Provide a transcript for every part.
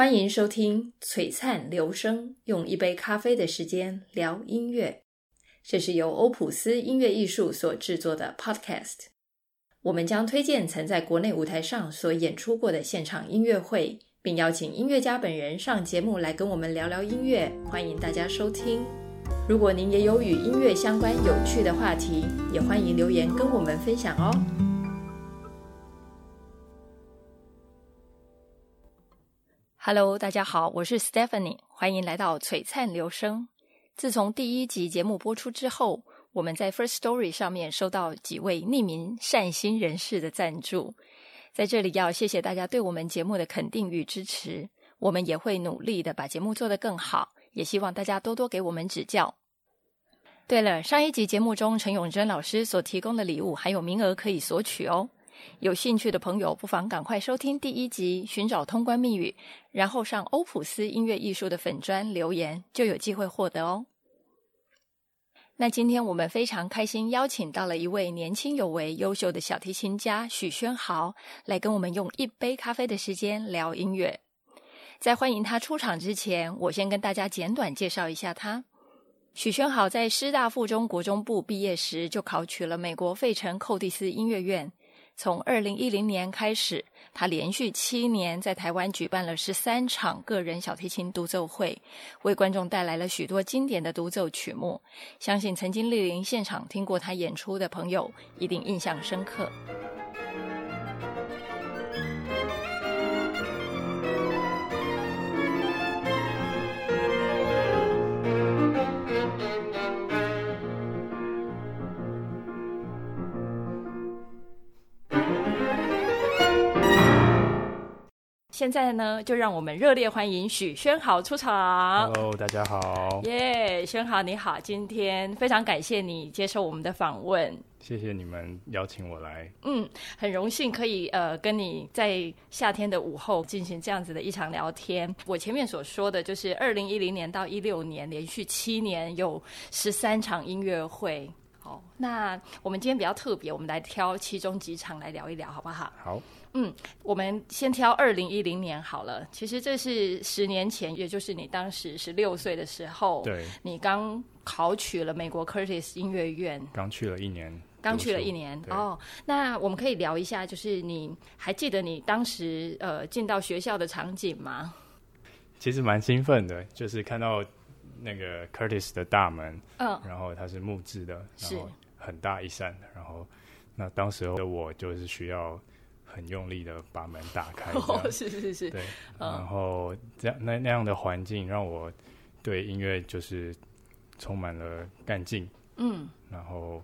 欢迎收听《璀璨流声》，用一杯咖啡的时间聊音乐。这是由欧普斯音乐艺术所制作的 Podcast。我们将推荐曾在国内舞台上所演出过的现场音乐会，并邀请音乐家本人上节目来跟我们聊聊音乐。欢迎大家收听。如果您也有与音乐相关有趣的话题，也欢迎留言跟我们分享哦。Hello，大家好，我是 Stephanie，欢迎来到璀璨流声。自从第一集节目播出之后，我们在 First Story 上面收到几位匿名善心人士的赞助，在这里要谢谢大家对我们节目的肯定与支持。我们也会努力的把节目做得更好，也希望大家多多给我们指教。对了，上一集节目中陈永贞老师所提供的礼物还有名额可以索取哦。有兴趣的朋友，不妨赶快收听第一集《寻找通关密语》，然后上欧普斯音乐艺术的粉专留言，就有机会获得哦。那今天我们非常开心，邀请到了一位年轻有为、优秀的小提琴家许宣豪，来跟我们用一杯咖啡的时间聊音乐。在欢迎他出场之前，我先跟大家简短介绍一下他。许宣豪在师大附中国中部毕业时，就考取了美国费城寇蒂斯音乐院。从二零一零年开始，他连续七年在台湾举办了十三场个人小提琴独奏会，为观众带来了许多经典的独奏曲目。相信曾经莅临现场听过他演出的朋友，一定印象深刻。现在呢，就让我们热烈欢迎许宣豪出场。Hello，大家好。耶，宣豪你好，今天非常感谢你接受我们的访问。谢谢你们邀请我来。嗯，很荣幸可以呃跟你在夏天的午后进行这样子的一场聊天。我前面所说的就是二零一零年到一六年连续七年有十三场音乐会。好，那我们今天比较特别，我们来挑其中几场来聊一聊，好不好？好。嗯，我们先挑二零一零年好了。其实这是十年前，也就是你当时十六岁的时候。对。你刚考取了美国 Curtis 音乐院。刚去了一年。刚去了一年哦。那我们可以聊一下，就是你还记得你当时呃进到学校的场景吗？其实蛮兴奋的，就是看到那个 Curtis 的大门，嗯，然后它是木质的，然后很大一扇，然后那当时的我就是需要。很用力的把门打开，哦，是是是，对，然后这样那那样的环境让我对音乐就是充满了干劲，嗯，然后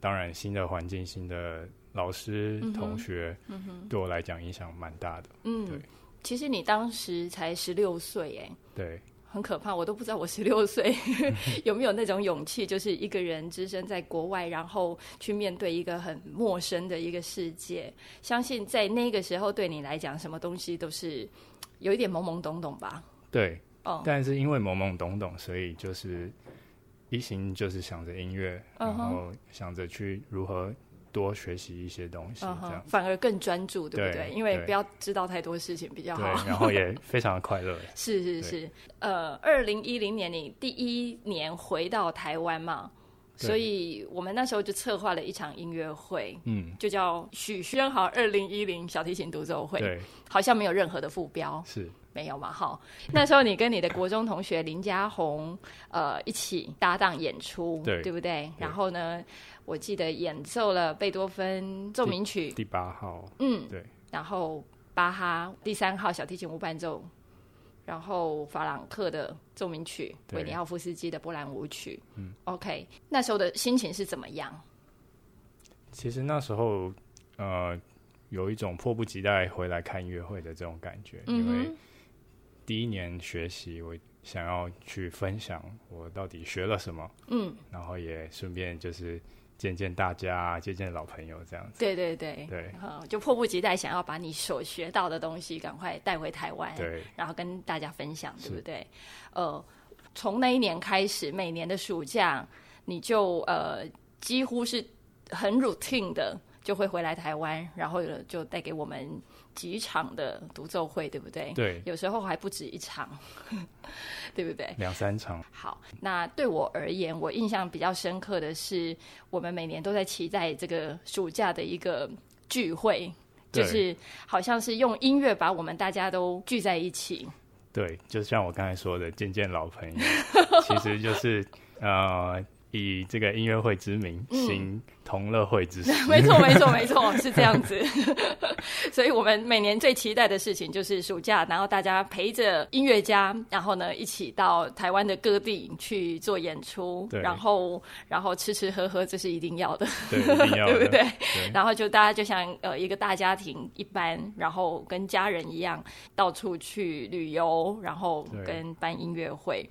当然新的环境、新的老师、嗯、同学，嗯，对我来讲影响蛮大的，嗯，对。其实你当时才十六岁，哎，对。很可怕，我都不知道我十六岁 有没有那种勇气，就是一个人只身在国外，然后去面对一个很陌生的一个世界。相信在那个时候对你来讲，什么东西都是有一点懵懵懂懂吧？对，哦，但是因为懵懵懂懂，所以就是一心就是想着音乐，然后想着去如何。多学习一些东西，这样、uh-huh, 反而更专注，对不对？对，因为不要知道太多事情比较好。然后也非常的快乐。是是是，呃，二零一零年你第一年回到台湾嘛，所以我们那时候就策划了一场音乐会，嗯，就叫许宣豪二零一零小提琴独奏会。对，好像没有任何的副标，是没有嘛？哈，那时候你跟你的国中同学林家宏，呃，一起搭档演出，对，对不对？对，然后呢？我记得演奏了贝多芬奏鸣曲第八号，嗯，对，然后巴哈第三号小提琴无伴奏，然后法朗克的奏鸣曲，维尼奥夫斯基的波兰舞曲，嗯，OK，那时候的心情是怎么样？其实那时候，呃，有一种迫不及待回来看音乐会的这种感觉，嗯，因为第一年学习，我想要去分享我到底学了什么，嗯，然后也顺便就是。见见大家，见见老朋友，这样子。对对对对，嗯，就迫不及待想要把你所学到的东西赶快带回台湾，对，然后跟大家分享，对不对？呃，从那一年开始，每年的暑假，你就呃几乎是很 routine 的。就会回来台湾，然后就带给我们几场的独奏会，对不对？对，有时候还不止一场，对不对？两三场。好，那对我而言，我印象比较深刻的是，我们每年都在期待这个暑假的一个聚会，就是好像是用音乐把我们大家都聚在一起。对，就像我刚才说的，见见老朋友，其实就是呃。以这个音乐会之名，行同乐会之实。嗯、没错，没错，没错，是这样子。所以，我们每年最期待的事情就是暑假，然后大家陪着音乐家，然后呢，一起到台湾的各地去做演出。然后，然后吃吃喝喝，这是一定要的。对，一定要的。对不对？对。然后就大家就像呃一个大家庭一般，然后跟家人一样到处去旅游，然后跟办音乐会。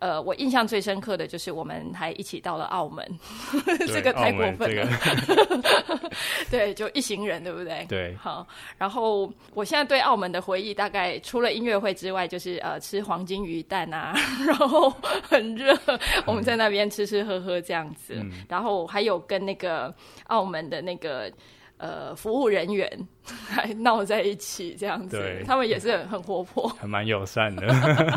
呃，我印象最深刻的就是我们还一起到了澳门，这个太过分了。这个、对，就一行人，对不对？对。好，然后我现在对澳门的回忆，大概除了音乐会之外，就是呃吃黄金鱼蛋啊，然后很热，我们在那边吃吃喝喝这样子，嗯、然后还有跟那个澳门的那个。呃，服务人员 还闹在一起这样子，他们也是很很活泼，还蛮友善的。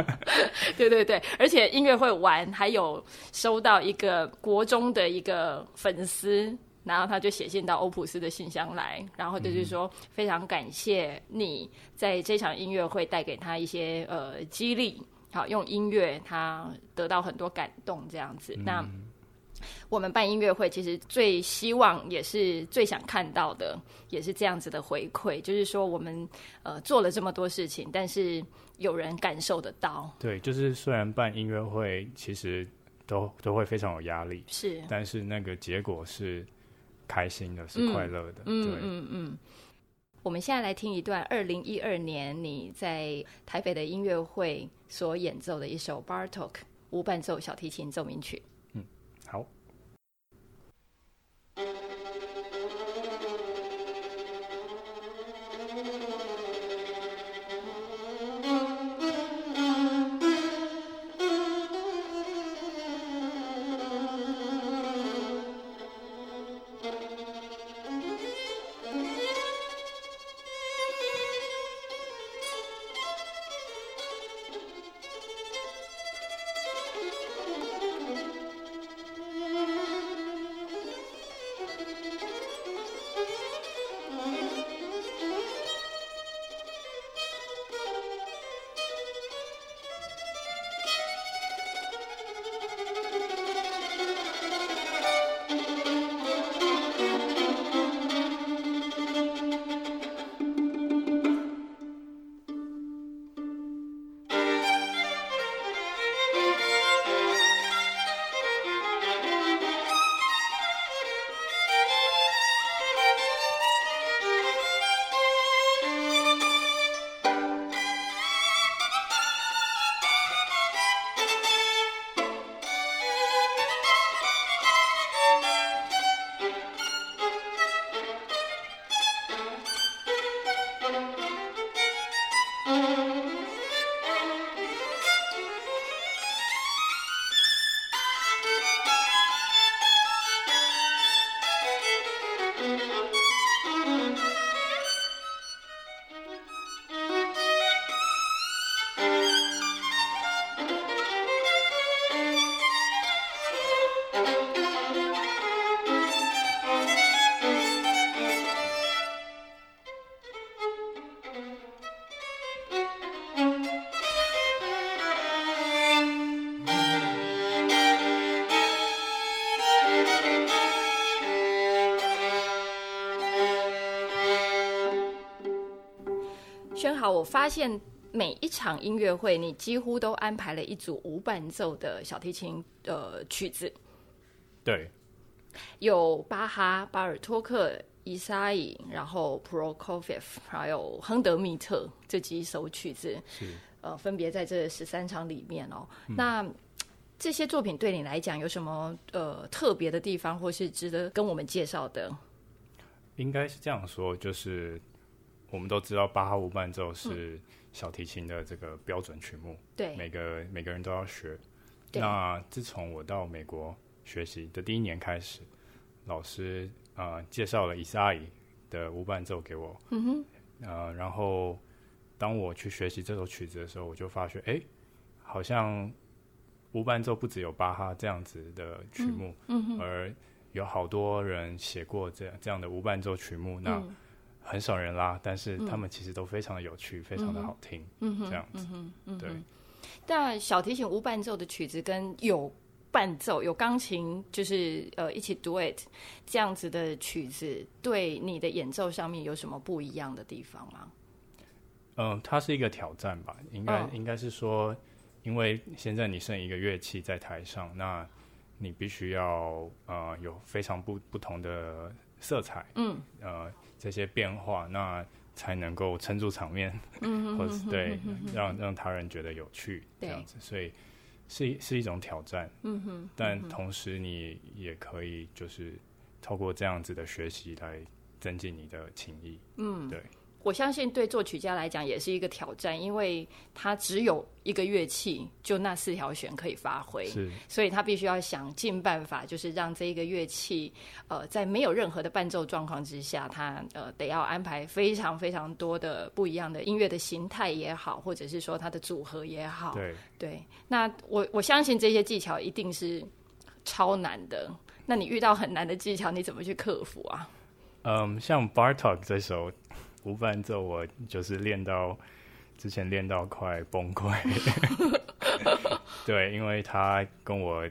对对对，而且音乐会完，还有收到一个国中的一个粉丝，然后他就写信到欧普斯的信箱来，然后就是说、嗯、非常感谢你在这场音乐会带给他一些呃激励，好用音乐他得到很多感动这样子。嗯、那。我们办音乐会，其实最希望也是最想看到的，也是这样子的回馈，就是说我们呃做了这么多事情，但是有人感受得到。对，就是虽然办音乐会，其实都都会非常有压力，是，但是那个结果是开心的，是快乐的。嗯对嗯嗯，嗯。我们现在来听一段二零一二年你在台北的音乐会所演奏的一首 Bartok 无伴奏小提琴奏鸣曲。好。我发现每一场音乐会，你几乎都安排了一组无伴奏的小提琴呃曲子。对，有巴哈、巴尔托克、伊莎伊，然后 Prokofiev，还有亨德密特这几首曲子，是呃，分别在这十三场里面哦。嗯、那这些作品对你来讲有什么呃特别的地方，或是值得跟我们介绍的？应该是这样说，就是。我们都知道巴哈无伴奏是小提琴的这个标准曲目，对、嗯，每个每个人都要学。那自从我到美国学习的第一年开始，老师啊、呃介绍了伊萨尔的无伴奏给我，嗯哼，呃，然后当我去学习这首曲子的时候，我就发觉，哎，好像无伴奏不只有巴哈这样子的曲目，嗯，而有好多人写过这样这样的无伴奏曲目，那。嗯很少人拉，但是他们其实都非常的有趣，嗯、非常的好听，嗯、这样子，对。但小提琴无伴奏的曲子跟有伴奏、有钢琴，就是呃一起 duet 这样子的曲子，对你的演奏上面有什么不一样的地方吗？嗯，它是一个挑战吧，应该、哦、应该是说，因为现在你剩一个乐器在台上，那你必须要呃有非常不不同的色彩，嗯，呃。这些变化，那才能够撑住场面，嗯、或者是对，嗯、让让他人觉得有趣，这样子，所以是是一种挑战。嗯哼，但同时你也可以就是透过这样子的学习来增进你的情谊。嗯，对。我相信对作曲家来讲也是一个挑战，因为他只有一个乐器，就那四条弦可以发挥，是，所以他必须要想尽办法，就是让这一个乐器，呃，在没有任何的伴奏状况之下，他呃得要安排非常非常多的不一样的音乐的形态也好，或者是说它的组合也好，对对。那我我相信这些技巧一定是超难的。那你遇到很难的技巧，你怎么去克服啊？嗯，像 Bartok 这首。无伴奏，我就是练到之前练到快崩溃。对，因为他跟我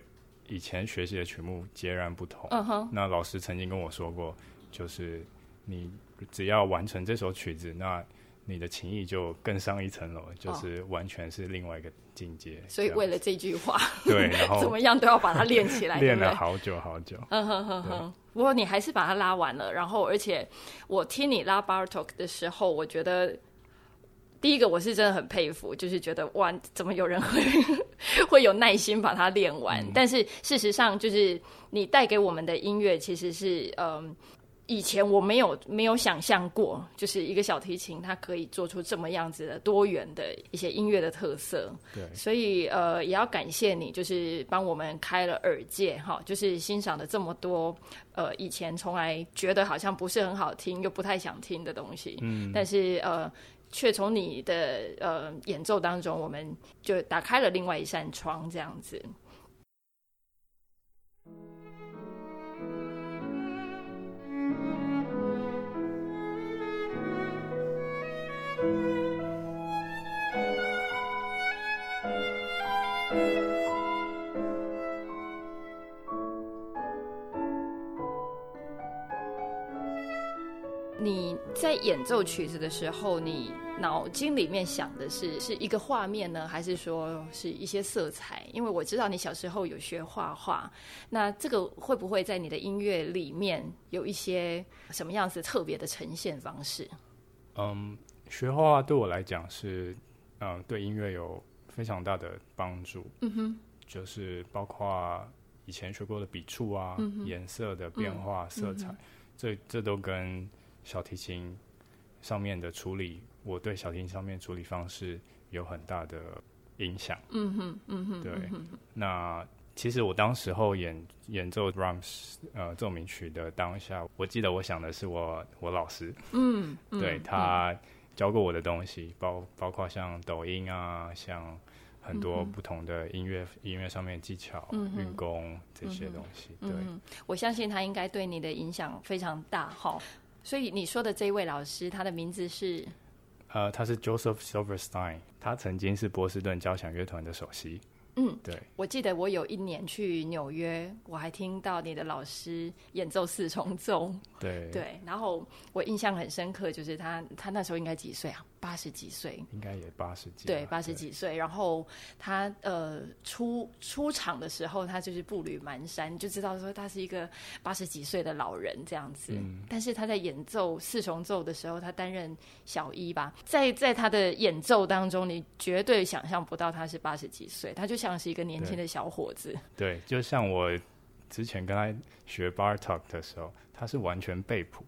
以前学习的曲目截然不同。Uh -huh. 那老师曾经跟我说过，就是你只要完成这首曲子，那你的情谊就更上一层楼，就是完全是另外一个境界。Oh. 所以为了这句话，对，然后 怎么样都要把它练起来，练了好久好久。嗯哼哼哼。不过你还是把它拉完了，然后而且我听你拉 Bartok 的时候，我觉得第一个我是真的很佩服，就是觉得哇，怎么有人会会有耐心把它练完？嗯。但是事实上，就是你带给我们的音乐其实是嗯。以前我没有没有想象过，就是一个小提琴，它可以做出这么样子的多元的一些音乐的特色。对，所以呃，也要感谢你，就是帮我们开了耳界哈，就是欣赏了这么多呃以前从来觉得好像不是很好听又不太想听的东西。嗯，但是呃，却从你的呃演奏当中，我们就打开了另外一扇窗，这样子。你在演奏曲子的时候，你脑筋里面想的是是一个画面呢，还是说是一些色彩？因为我知道你小时候有学画画，那这个会不会在你的音乐里面有一些什么样子特别的呈现方式？嗯，学画画对我来讲是，嗯，对音乐有非常大的帮助。嗯哼，就是包括以前学过的笔触啊，嗯、颜色的变化、嗯、色彩，嗯、这这都跟小提琴上面的处理，我对小提琴上面处理方式有很大的影响。嗯哼，嗯哼，对。嗯、那其实我当时候演演奏 Brahms 呃奏鸣曲的当下，我记得我想的是我我老师，嗯，对嗯他教过我的东西，包包括像抖音啊，像很多不同的音乐、嗯、音乐上面技巧、嗯、运功这些东西。对、嗯，我相信他应该对你的影响非常大哈。所以你说的这一位老师，他的名字是？呃，他是 Joseph Silverstein，他曾经是波士顿交响乐团的首席。嗯，对，我记得我有一年去纽约，我还听到你的老师演奏四重奏。对对，然后我印象很深刻，就是他他那时候应该几岁啊？八十几岁，应该也八十几，对，八十几岁。然后他呃出出场的时候，他就是步履蹒跚，就知道说他是一个八十几岁的老人这样子。嗯。但是他在演奏四重奏的时候，他担任小一吧，在在他的演奏当中，你绝对想象不到他是八十几岁，他就像是一个年轻的小伙子。对，对，就像我之前跟他学 Bartok 的时候，他是完全背谱，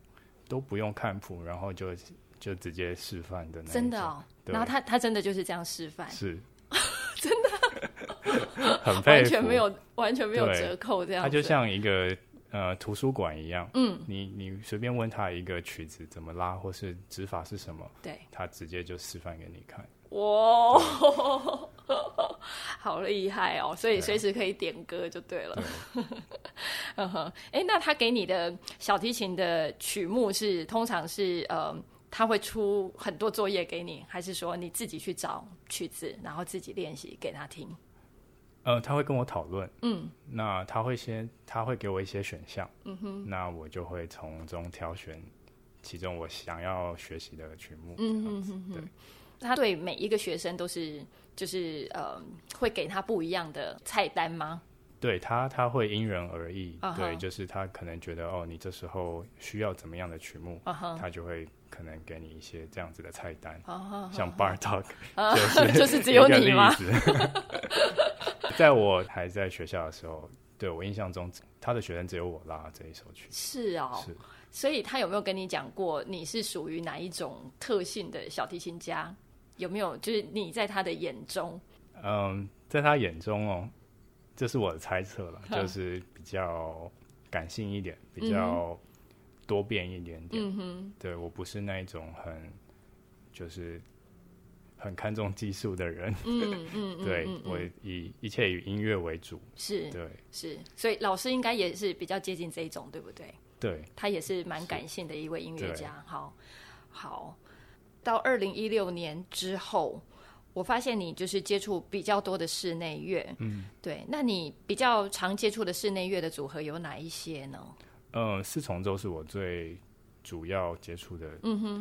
都不用看谱，然后就。就直接示范的那种，真的哦。然后他他真的就是这样示范，是，真的，很佩服，完全没有完全没有折扣这样。他就像一个呃图书馆一样，嗯，你你随便问他一个曲子怎么拉，或是指法是什么，对，他直接就示范给你看。哇，好厉害哦！所以随时可以点歌就对了。嗯哼，哎，那他给你的小提琴的曲目是通常是呃，他会出很多作业给你，还是说你自己去找曲子，然后自己练习给他听？呃，他会跟我讨论，嗯，那他会先，他会给我一些选项，嗯哼，那我就会从中挑选其中我想要学习的曲目，嗯哼哼哼，对。他对每一个学生都是，就是呃，会给他不一样的菜单吗？对他，他会因人而异。Uh -huh. 对，就是他可能觉得哦，你这时候需要怎么样的曲目，uh -huh. 他就会可能给你一些这样子的菜单。Uh. 像 Bartok，就是 就是只有你吗？在我还在学校的时候，对我印象中，他的学生只有我拉这一首曲。是哦，是。所以他有没有跟你讲过，你是属于哪一种特性的小提琴家？有没有就是你在他的眼中？嗯，在他眼中哦，这是我的猜测了，就是比较感性一点，比较多变一点点。嗯哼，对，我不是那一种很就是很看重技术的人。嗯嗯，对，我以一切以音乐为主。是，对，是，所以老师应该也是比较接近这一种，对不对？对，他也是蛮感性的一位音乐家。好，好。到二零一六年之后，我发现你就是接触比较多的室内乐。嗯，对。那你比较常接触的室内乐的组合有哪一些呢？嗯，四重奏是我最主要接触的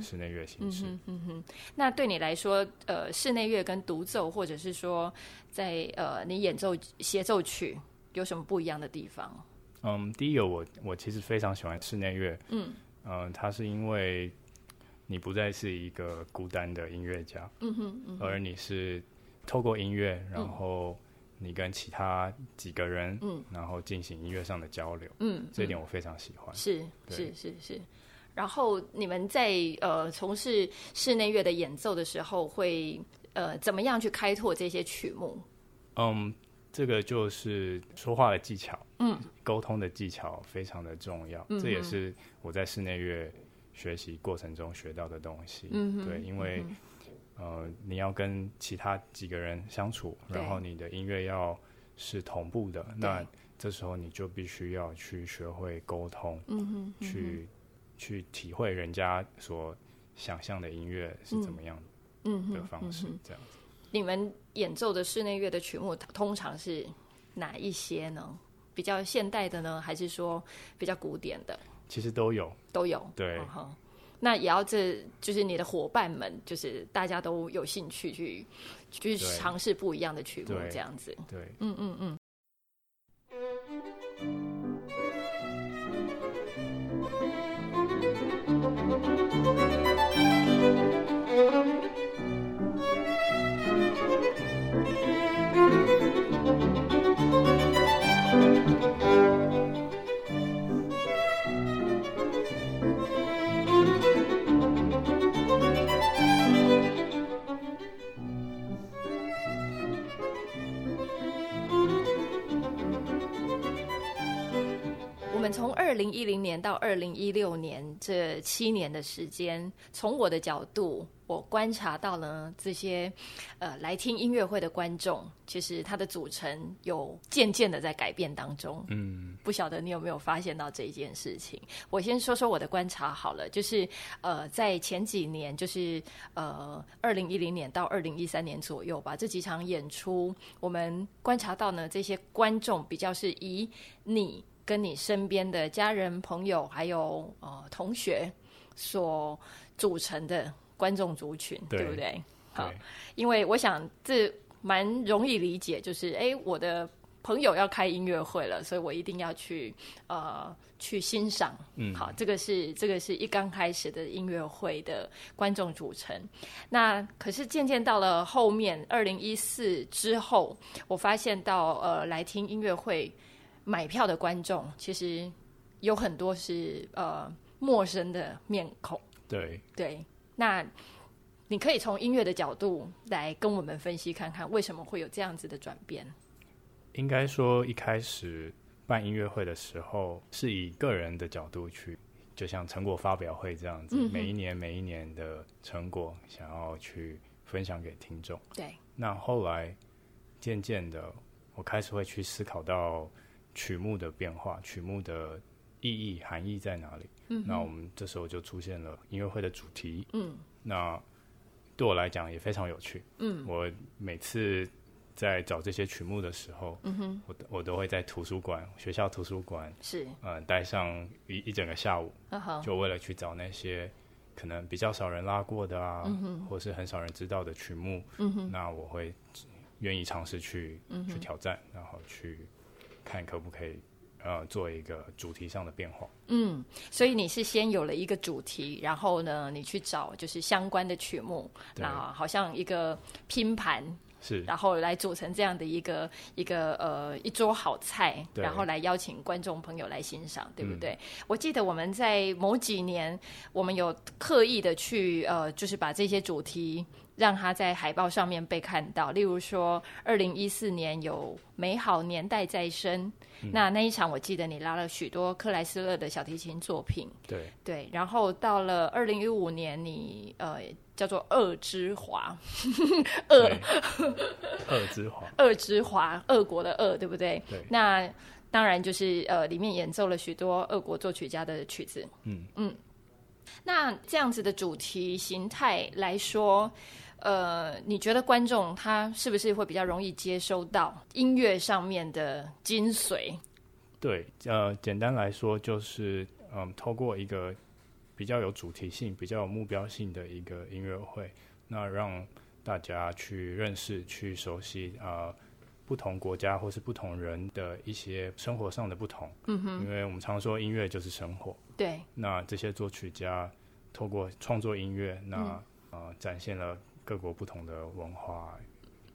室内乐形式。嗯哼，嗯哼。那对你来说，呃，室内乐跟独奏，或者是说在呃你演奏协奏曲，有什么不一样的地方？嗯，第一个我，我我其实非常喜欢室内乐。嗯，呃，它是因为。你不再是一个孤单的音乐家，嗯哼，嗯哼，而你是透过音乐，然后你跟其他几个人，嗯，然后进行音乐上的交流，嗯，这一点我非常喜欢。是是是是。然后你们在呃从事室内乐的演奏的时候会，会呃怎么样去开拓这些曲目？嗯，这个就是说话的技巧，嗯，沟通的技巧非常的重要，嗯，这也是我在室内乐。学习过程中学到的东西，嗯，对，因为、嗯，呃，你要跟其他几个人相处，然后你的音乐要是同步的，那这时候你就必须要去学会沟通，嗯，去、嗯、去体会人家所想象的音乐是怎么样，嗯的方式，这样子。你们演奏的室内乐的曲目通常是哪一些呢？比较现代的呢，还是说比较古典的？其实都有，都有。对，哦、那也要这就是你的伙伴们，就是大家都有兴趣去去尝试不一样的曲目，这样子。对，对嗯嗯嗯。零一零年到二零一六年这七年的时间，从我的角度，我观察到呢这些呃来听音乐会的观众，其实它的组成有渐渐的在改变当中。嗯，不晓得你有没有发现到这一件事情？我先说说我的观察好了，就是呃在前几年，就是呃二零一零年到二零一三年左右吧，这几场演出，我们观察到呢，这些观众比较是以你。跟你身边的家人、朋友，还有呃同学所组成的观众族群，对，对不对？好，因为我想这蛮容易理解，就是哎，我的朋友要开音乐会了，所以我一定要去呃去欣赏。嗯，好，这个是这个是一刚开始的音乐会的观众组成。那可是渐渐到了后面，二零一四之后，我发现到呃来听音乐会。买票的观众其实有很多是呃陌生的面孔，对对。那你可以从音乐的角度来跟我们分析看看，为什么会有这样子的转变？应该说一开始办音乐会的时候，是以个人的角度去，就像成果发表会这样子，嗯、每一年每一年的成果想要去分享给听众。对。那后来渐渐的，我开始会去思考到曲目的变化，曲目的意义含义在哪里？嗯。那我们这时候就出现了音乐会的主题。嗯。那对我来讲也非常有趣。嗯。我每次。在找这些曲目的时候，嗯哼，我我都会在图书馆，学校图书馆是，呃，待上一一整个下午，uh-huh. 就为了去找那些可能比较少人拉过的啊，或是很少人知道的曲目，那我会愿意尝试去、嗯、去挑战，然后去看可不可以呃做一个主题上的变化。嗯，所以你是先有了一个主题，然后呢，你去找就是相关的曲目，那好像一个拼盘。是，然后来组成这样的一个一个呃一桌好菜，然后来邀请观众朋友来欣赏，对不对？嗯。我记得我们在某几年，我们有刻意的去呃，就是把这些主题。让他在海报上面被看到，例如说，二零一四年有美好年代再生，嗯，那那一场我记得你拉了许多克莱斯勒的小提琴作品，对。对，然后到了二零一五年你，你呃叫做恶之华，恶恶之华，恶之华，恶 国的恶，对不对？对，那当然就是呃里面演奏了许多俄国作曲家的曲子，嗯。嗯，那这样子的主题形态来说。呃，你觉得观众他是不是会比较容易接收到音乐上面的精髓？对，呃，简单来说就是，嗯，透过一个比较有主题性、比较有目标性的一个音乐会，那让大家去认识、去熟悉啊、呃，不同国家或是不同人的一些生活上的不同。嗯哼，因为我们常说音乐就是生活。对。那这些作曲家透过创作音乐，那、嗯、呃，展现了。各国不同的文化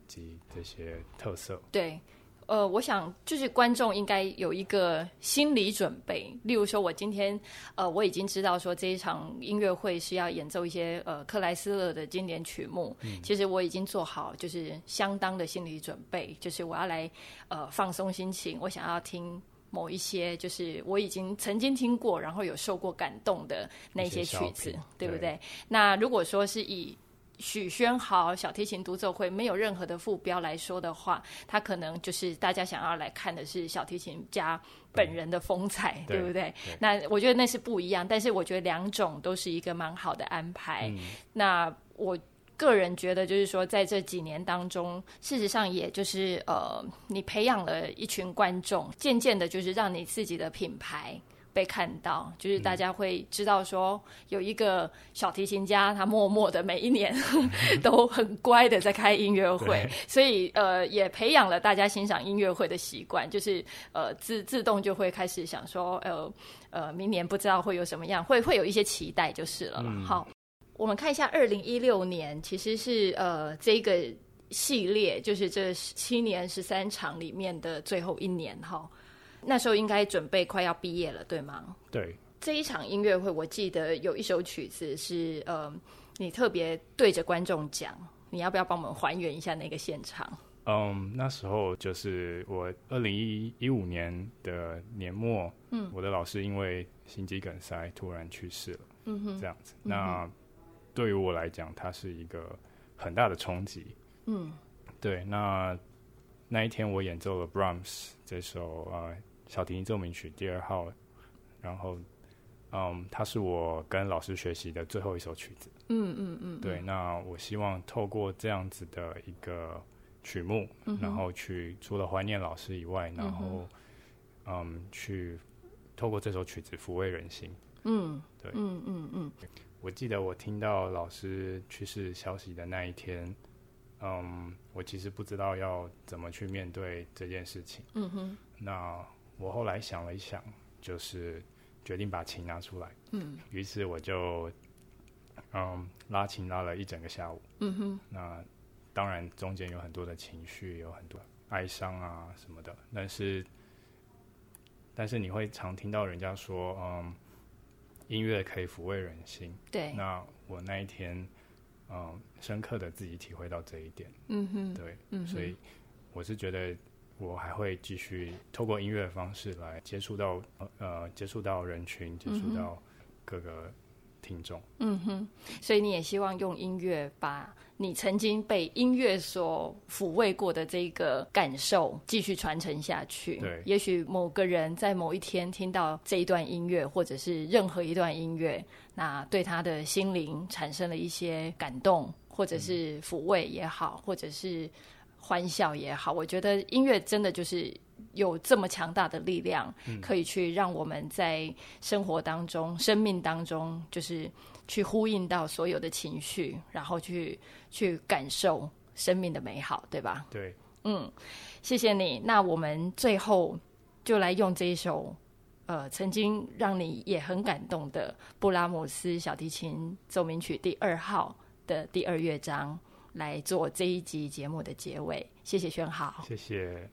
及这些特色。对，呃，我想就是观众应该有一个心理准备。例如说，我今天呃，我已经知道说这一场音乐会是要演奏一些呃克莱斯勒的经典曲目。嗯。其实我已经做好就是相当的心理准备，就是我要来呃放松心情，我想要听某一些就是我已经曾经听过，然后有受过感动的那些曲子，对不对？对。那如果说是以许宣豪小提琴独奏会没有任何的副标来说的话，他可能就是大家想要来看的是小提琴家本人的风采，对，对不对，对？那我觉得那是不一样，但是我觉得两种都是一个蛮好的安排。嗯、那我个人觉得就是说，在这几年当中，事实上也就是呃，你培养了一群观众，渐渐的，就是让你自己的品牌。被看到，就是大家会知道说有一个小提琴家，他默默的每一年 都很乖的在开音乐会，所以呃也培养了大家欣赏音乐会的习惯，就是呃自自动就会开始想说呃呃明年不知道会有什么样，会会有一些期待就是了。嗯、好，我们看一下二零一六年，其实是呃这个系列就是这七年十三场里面的最后一年哈。那时候应该准备快要毕业了，对吗？对。这一场音乐会，我记得有一首曲子是呃，你特别对着观众讲，你要不要帮我们还原一下那个现场？嗯，那时候就是我二零一一五年的年末，嗯，我的老师因为心肌梗塞突然去世了，嗯哼，这样子。那对于我来讲，它是一个很大的冲击，嗯，对。那那一天我演奏了 Brahms 这首呃。小提琴奏鸣曲第二号，然后，嗯，它是我跟老师学习的最后一首曲子。嗯嗯嗯。对，那我希望透过这样子的一个曲目，嗯、然后去除了怀念老师以外，然后，嗯，嗯去透过这首曲子抚慰人心。嗯，对，嗯嗯嗯。我记得我听到老师去世消息的那一天，嗯，我其实不知道要怎么去面对这件事情。嗯哼。那。我后来想了一想，就是决定把琴拿出来。嗯，于是我就嗯拉琴拉了一整个下午。嗯哼，那当然中间有很多的情绪，有很多哀伤啊什么的。但是但是你会常听到人家说，嗯，音乐可以抚慰人心。对。那我那一天嗯深刻的自己体会到这一点。嗯哼。对。嗯。所以我是觉得。我还会继续透过音乐的方式来接触到呃接触到人群，接触到各个听众。嗯哼，所以你也希望用音乐把你曾经被音乐所抚慰过的这个感受继续传承下去。对，也许某个人在某一天听到这一段音乐，或者是任何一段音乐，那对他的心灵产生了一些感动，或者是抚慰也好，或者是。欢笑也好，我觉得音乐真的就是有这么强大的力量，嗯、可以去让我们在生活当中、生命当中，就是去呼应到所有的情绪，然后去去感受生命的美好，对吧？对，嗯，谢谢你。那我们最后就来用这一首呃，曾经让你也很感动的布拉姆斯小提琴奏鸣曲第二号的第二乐章。来做这一集节目的结尾，谢谢轩豪，谢谢。